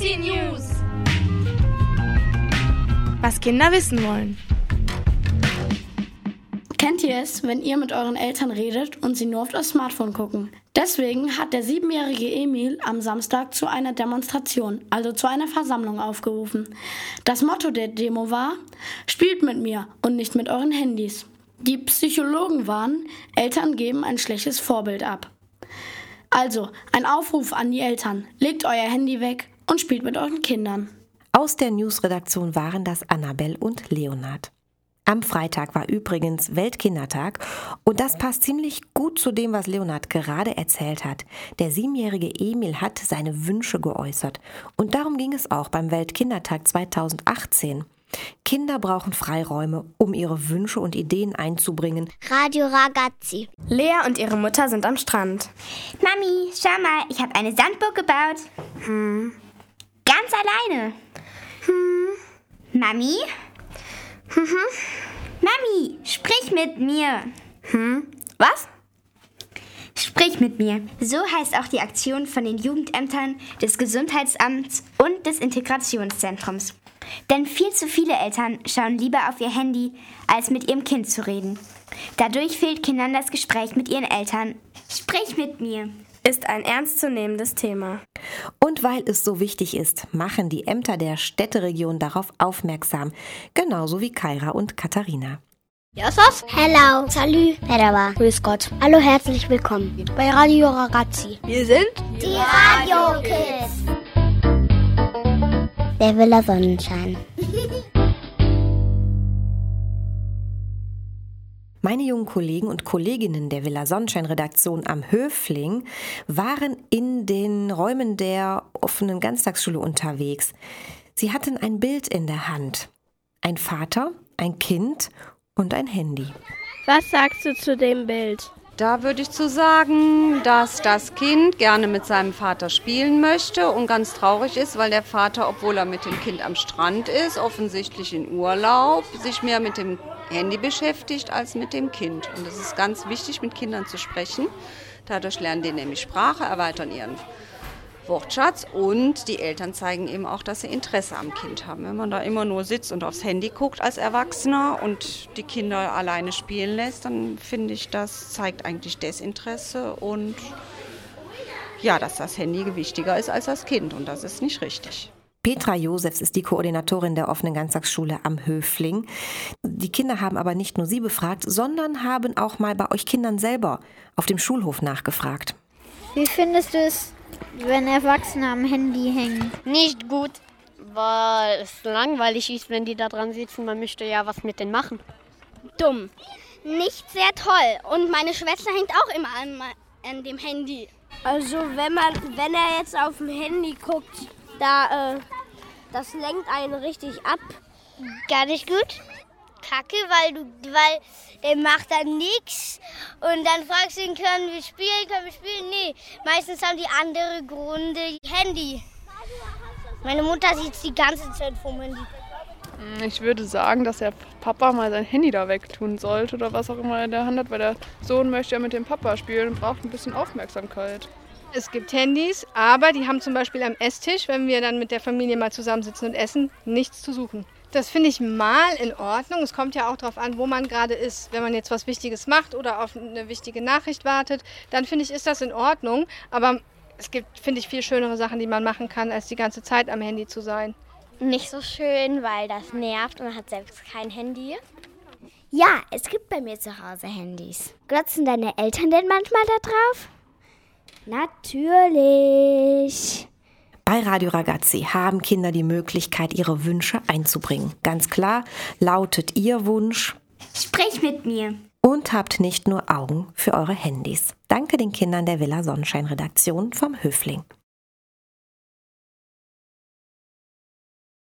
Ragazzi News. Was Kinder wissen wollen. Kennt ihr es, wenn ihr mit euren Eltern redet und sie nur auf das Smartphone gucken? Deswegen hat der siebenjährige Emil am Samstag zu einer Demonstration, also zu einer Versammlung aufgerufen. Das Motto der Demo war, spielt mit mir und nicht mit euren Handys. Die Psychologen waren, Eltern geben ein schlechtes Vorbild ab. Also, ein Aufruf an die Eltern. Legt euer Handy weg und spielt mit euren Kindern. Aus der Newsredaktion waren das Annabelle und Leonard. Am Freitag war übrigens Weltkindertag und das passt ziemlich gut zu dem, was Leonard gerade erzählt hat. Der siebenjährige Emil hat seine Wünsche geäußert und darum ging es auch beim Weltkindertag 2018. Kinder brauchen Freiräume, um ihre Wünsche und Ideen einzubringen. Radio Ragazzi. Lea und ihre Mutter sind am Strand. Mami, schau mal, ich habe eine Sandburg gebaut. Hm. Ganz alleine. Hm. Mami? Mhm. Mami, sprich mit mir. Hm. Was? Sprich mit mir. So heißt auch die Aktion von den Jugendämtern, des Gesundheitsamts und des Integrationszentrums. Denn viel zu viele Eltern schauen lieber auf ihr Handy, als mit ihrem Kind zu reden. Dadurch fehlt Kindern das Gespräch mit ihren Eltern. Sprich mit mir. Ist ein ernstzunehmendes Thema. Und weil es so wichtig ist, machen die Ämter der Städteregion darauf aufmerksam, genauso wie Kaira und Katharina. Yasas? Hello, salut, merhaba, grüß Gott. Hallo, herzlich willkommen bei Radio Ragazzi. Wir sind die Radio Kids. Der Villa Sonnenschein. Meine jungen Kollegen und Kolleginnen der Villa Sonnenschein-Redaktion am Höfling waren in den Räumen der offenen Ganztagsschule unterwegs. Sie hatten ein Bild in der Hand. Ein Vater, ein Kind und ein Handy. Was sagst du zu dem Bild? Da würde ich zu sagen, dass das Kind gerne mit seinem Vater spielen möchte und ganz traurig ist, weil der Vater, obwohl er mit dem Kind am Strand ist, offensichtlich in Urlaub, sich mehr mit dem Handy beschäftigt als mit dem Kind. Und es ist ganz wichtig, mit Kindern zu sprechen. Dadurch lernen die nämlich Sprache, erweitern ihren Wortschatz und die Eltern zeigen eben auch, dass sie Interesse am Kind haben. Wenn man da immer nur sitzt und aufs Handy guckt als Erwachsener und die Kinder alleine spielen lässt, dann finde ich, das zeigt eigentlich Desinteresse und ja, dass das Handy wichtiger ist als das Kind und das ist nicht richtig. Petra Josefs ist die Koordinatorin der offenen Ganztagsschule am Höfling. Die Kinder haben aber nicht nur Sie befragt, sondern haben auch mal bei euch Kindern selber auf dem Schulhof nachgefragt. Wie findest du es, wenn Erwachsene am Handy hängen? Nicht gut, weil es langweilig ist, wenn die da dran sitzen. Man möchte ja was mit denen machen. Dumm. Nicht sehr toll. Und meine Schwester hängt auch immer an, an dem Handy. Also wenn man, wenn er jetzt auf dem Handy guckt, da, äh, das lenkt einen richtig ab. Gar nicht gut. Kacke, weil du, weil der macht dann nichts und dann fragst du ihn, können wir spielen, können wir spielen? Nee, meistens haben die andere Gründe Handy. Meine Mutter sieht die ganze Zeit vom Handy. Ich würde sagen, dass der Papa mal sein Handy da wegtun sollte oder was auch immer er in der Hand hat, weil der Sohn möchte ja mit dem Papa spielen und braucht ein bisschen Aufmerksamkeit. Es gibt Handys, aber die haben zum Beispiel am Esstisch, wenn wir dann mit der Familie mal zusammensitzen und essen, nichts zu suchen. Das finde ich mal in Ordnung. Es kommt ja auch darauf an, wo man gerade ist. Wenn man jetzt was Wichtiges macht oder auf eine wichtige Nachricht wartet, dann finde ich, ist das in Ordnung. Aber es gibt, finde ich, viel schönere Sachen, die man machen kann, als die ganze Zeit am Handy zu sein. Nicht so schön, weil das nervt und man hat selbst kein Handy. Ja, es gibt bei mir zu Hause Handys. Glotzen deine Eltern denn manchmal da drauf? Natürlich. Bei Radio Ragazzi haben Kinder die Möglichkeit, ihre Wünsche einzubringen. Ganz klar lautet Ihr Wunsch. Sprich mit mir. Und habt nicht nur Augen für eure Handys. Danke den Kindern der Villa Sonnenschein Redaktion vom Höfling.